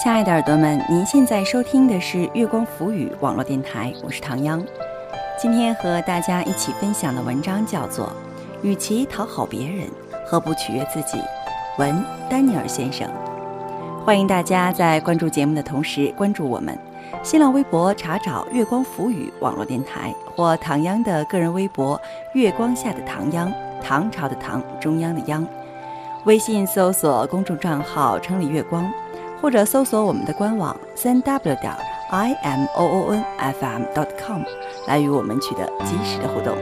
亲爱的耳朵们，您现在收听的是月光浮语网络电台，我是唐央。今天和大家一起分享的文章叫做《与其讨好别人，何不取悦自己》，文丹尼尔先生。欢迎大家在关注节目的同时关注我们。新浪微博查找“月光浮语”网络电台或唐央的个人微博“月光下的唐央”，唐朝的唐，中央的央。微信搜索公众账号“城里月光”，或者搜索我们的官网三 w 点 i m o o n f m dot com 来与我们取得及时的互动。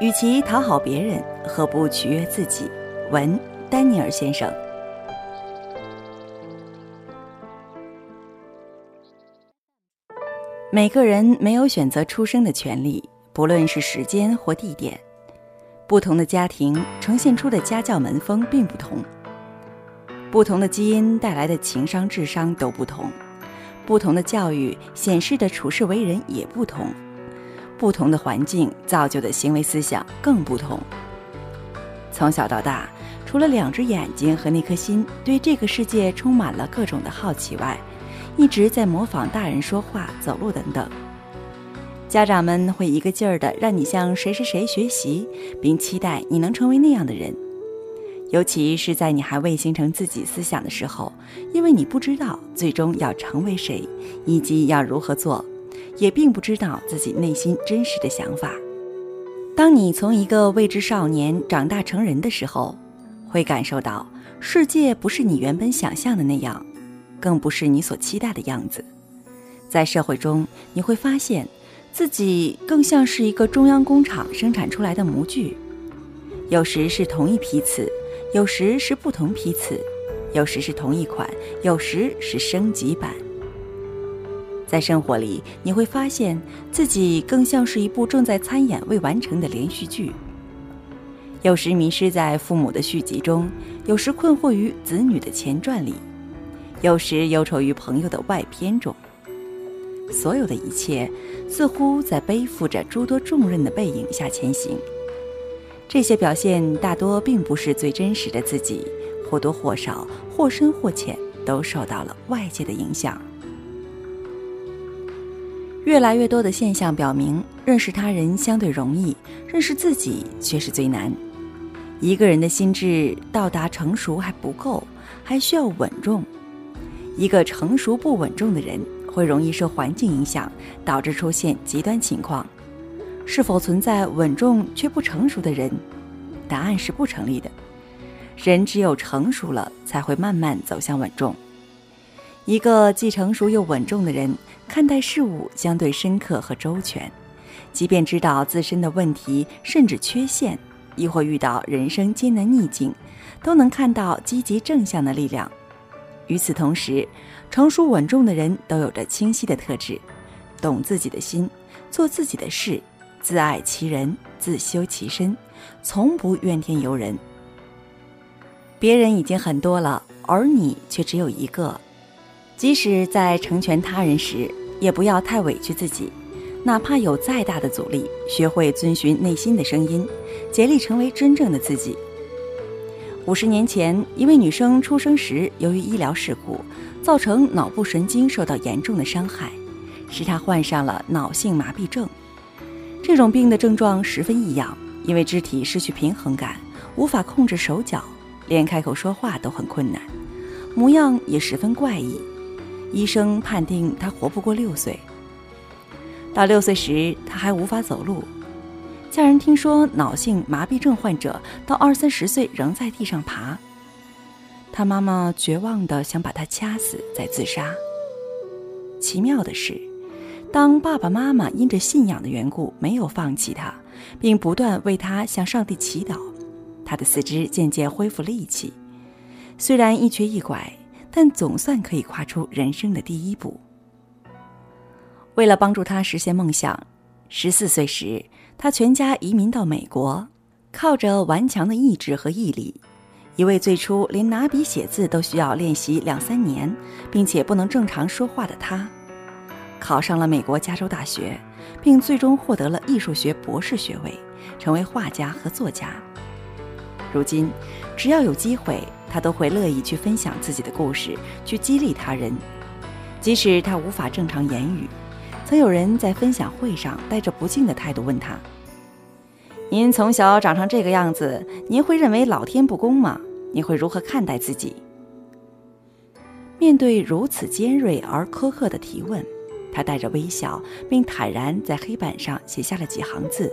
与其讨好别人，何不取悦自己？文。丹尼尔先生，每个人没有选择出生的权利，不论是时间或地点。不同的家庭呈现出的家教门风并不同，不同的基因带来的情商、智商都不同，不同的教育显示的处事为人也不同，不同的环境造就的行为思想更不同。从小到大。除了两只眼睛和那颗心对这个世界充满了各种的好奇外，一直在模仿大人说话、走路等等。家长们会一个劲儿的让你向谁谁谁学习，并期待你能成为那样的人。尤其是在你还未形成自己思想的时候，因为你不知道最终要成为谁，以及要如何做，也并不知道自己内心真实的想法。当你从一个未知少年长大成人的时候，会感受到世界不是你原本想象的那样，更不是你所期待的样子。在社会中，你会发现自己更像是一个中央工厂生产出来的模具，有时是同一批次，有时是不同批次，有时是同一款，有时是升级版。在生活里，你会发现自己更像是一部正在参演未完成的连续剧。有时迷失在父母的续集中，有时困惑于子女的前传里，有时忧愁于朋友的外篇中。所有的一切似乎在背负着诸多重任的背影下前行。这些表现大多并不是最真实的自己，或多或少、或深或浅，都受到了外界的影响。越来越多的现象表明，认识他人相对容易，认识自己却是最难。一个人的心智到达成熟还不够，还需要稳重。一个成熟不稳重的人，会容易受环境影响，导致出现极端情况。是否存在稳重却不成熟的人？答案是不成立的。人只有成熟了，才会慢慢走向稳重。一个既成熟又稳重的人，看待事物相对深刻和周全，即便知道自身的问题甚至缺陷。亦或遇到人生艰难逆境，都能看到积极正向的力量。与此同时，成熟稳重的人都有着清晰的特质，懂自己的心，做自己的事，自爱其人，自修其身，从不怨天尤人。别人已经很多了，而你却只有一个。即使在成全他人时，也不要太委屈自己。哪怕有再大的阻力，学会遵循内心的声音，竭力成为真正的自己。五十年前，一位女生出生时由于医疗事故，造成脑部神经受到严重的伤害，使她患上了脑性麻痹症。这种病的症状十分异样，因为肢体失去平衡感，无法控制手脚，连开口说话都很困难，模样也十分怪异。医生判定她活不过六岁。到六岁时，他还无法走路。家人听说脑性麻痹症患者到二三十岁仍在地上爬，他妈妈绝望的想把他掐死再自杀。奇妙的是，当爸爸妈妈因着信仰的缘故没有放弃他，并不断为他向上帝祈祷，他的四肢渐渐恢复力气。虽然一瘸一拐，但总算可以跨出人生的第一步。为了帮助他实现梦想，十四岁时，他全家移民到美国，靠着顽强的意志和毅力，一位最初连拿笔写字都需要练习两三年，并且不能正常说话的他，考上了美国加州大学，并最终获得了艺术学博士学位，成为画家和作家。如今，只要有机会，他都会乐意去分享自己的故事，去激励他人。即使他无法正常言语，曾有人在分享会上带着不敬的态度问他：“您从小长成这个样子，您会认为老天不公吗？你会如何看待自己？”面对如此尖锐而苛刻的提问，他带着微笑，并坦然在黑板上写下了几行字：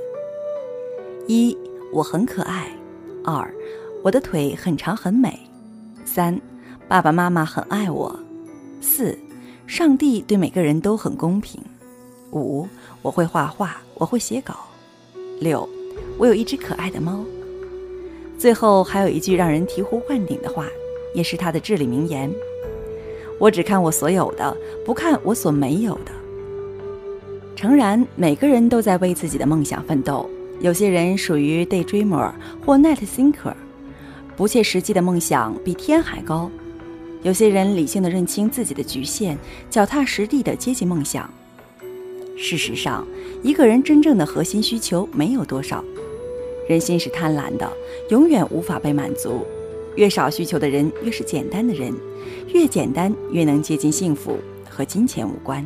一。我很可爱，二，我的腿很长很美，三，爸爸妈妈很爱我，四，上帝对每个人都很公平，五，我会画画，我会写稿，六，我有一只可爱的猫。最后还有一句让人醍醐灌顶的话，也是他的至理名言：我只看我所有的，不看我所没有的。诚然，每个人都在为自己的梦想奋斗。有些人属于 daydreamer 或 night thinker，不切实际的梦想比天还高；有些人理性的认清自己的局限，脚踏实地的接近梦想。事实上，一个人真正的核心需求没有多少。人心是贪婪的，永远无法被满足。越少需求的人，越是简单的人；越简单，越能接近幸福，和金钱无关。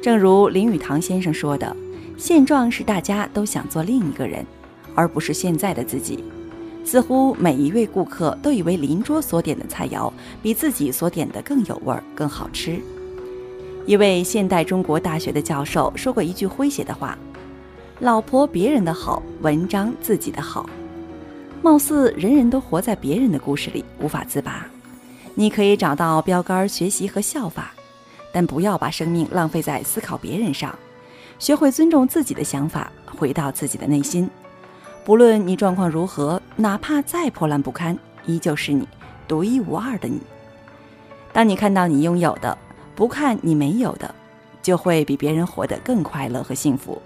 正如林语堂先生说的。现状是大家都想做另一个人，而不是现在的自己。似乎每一位顾客都以为邻桌所点的菜肴比自己所点的更有味儿、更好吃。一位现代中国大学的教授说过一句诙谐的话：“老婆别人的好，文章自己的好。”貌似人人都活在别人的故事里，无法自拔。你可以找到标杆学习和效法，但不要把生命浪费在思考别人上。学会尊重自己的想法，回到自己的内心。不论你状况如何，哪怕再破烂不堪，依旧是你独一无二的你。当你看到你拥有的，不看你没有的，就会比别人活得更快乐和幸福。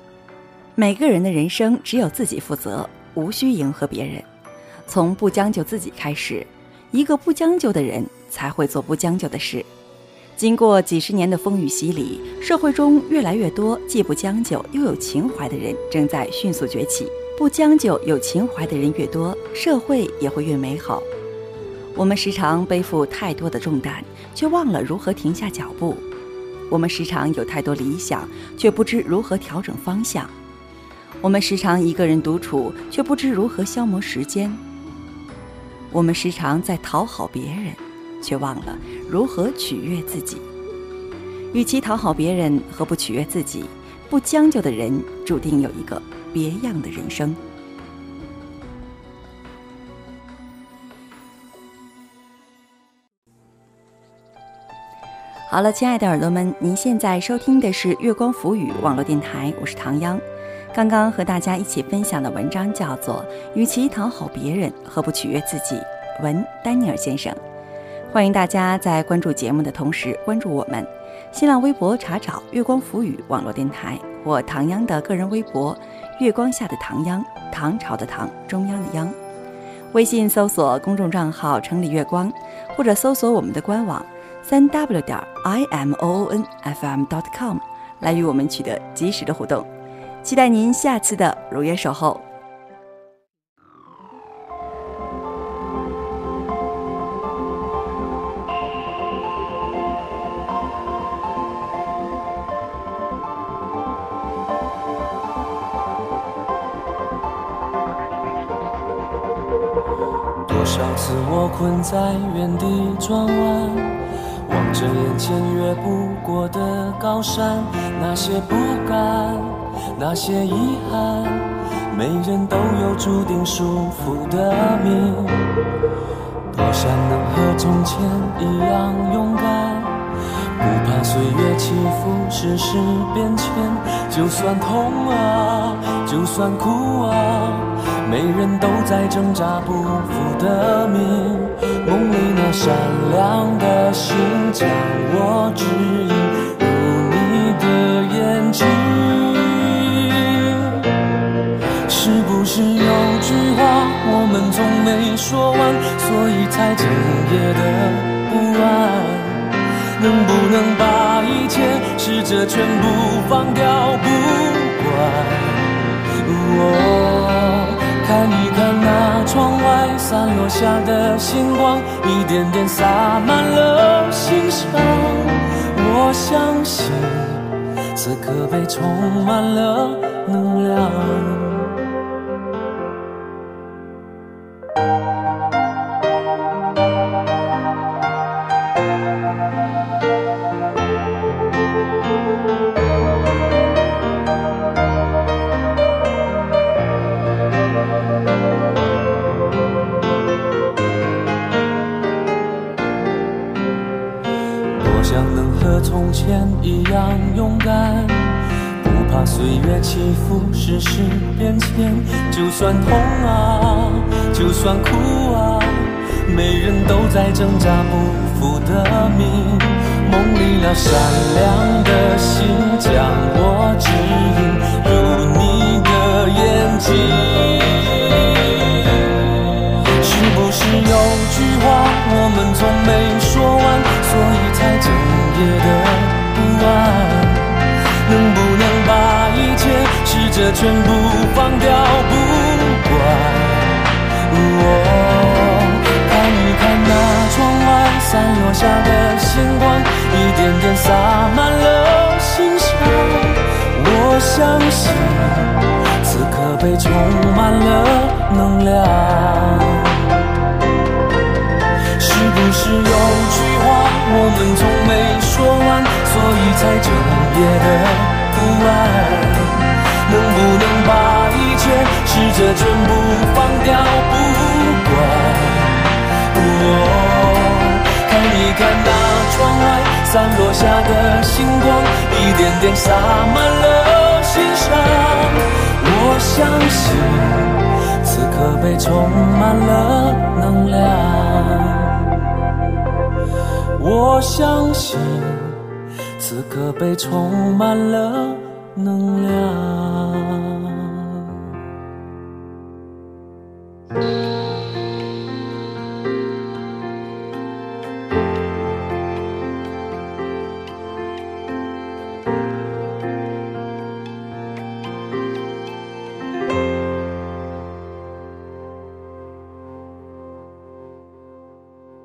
每个人的人生只有自己负责，无需迎合别人。从不将就自己开始，一个不将就的人才会做不将就的事。经过几十年的风雨洗礼，社会中越来越多既不将就又有情怀的人正在迅速崛起。不将就有情怀的人越多，社会也会越美好。我们时常背负太多的重担，却忘了如何停下脚步；我们时常有太多理想，却不知如何调整方向；我们时常一个人独处，却不知如何消磨时间；我们时常在讨好别人。却忘了如何取悦自己。与其讨好别人，何不取悦自己？不将就的人，注定有一个别样的人生。好了，亲爱的耳朵们，您现在收听的是月光浮语网络电台，我是唐央。刚刚和大家一起分享的文章叫做《与其讨好别人，何不取悦自己》，文丹尼尔先生。欢迎大家在关注节目的同时关注我们，新浪微博查找“月光浮语”网络电台或唐央的个人微博“月光下的唐央”，唐朝的唐，中央的央。微信搜索公众账号“城里月光”，或者搜索我们的官网三 w 点 i m o o n f m dot com 来与我们取得及时的互动。期待您下次的如约守候。多少次我困在原地转弯，望着眼前越不过的高山，那些不甘，那些遗憾，每人都有注定束缚的命。多想能和从前一样勇敢，不怕岁月起伏，世事变迁，就算痛啊，就算哭啊。每人都在挣扎不服的命，梦里那闪亮的星将我指引们从没说完，所以才整夜的不安？能不能把一切试着全部放掉不管？我。看一看那窗外散。落下的星光，一点点洒满了心上。我相信，此刻被充满了多想能和从前一样勇敢，不怕岁月起伏，世事变迁。就算痛啊，就算哭啊，每人都在挣扎不服的命。梦里那闪亮的星，将我指引入你的眼睛。是不是有句话我们从没说完，在整夜的不安？能不能把一切试着全部放掉不管？我看一看那窗外散落下的星光，一点点洒满了心上。我相信此刻被充满了能量。我们从没说完，所以才整夜的不安？能不能把一切试着全部放掉不管？看一看那窗外散落下的星光，一点点洒满了心上。我相信此刻被充满了能量。我相信，此刻被充满了能量。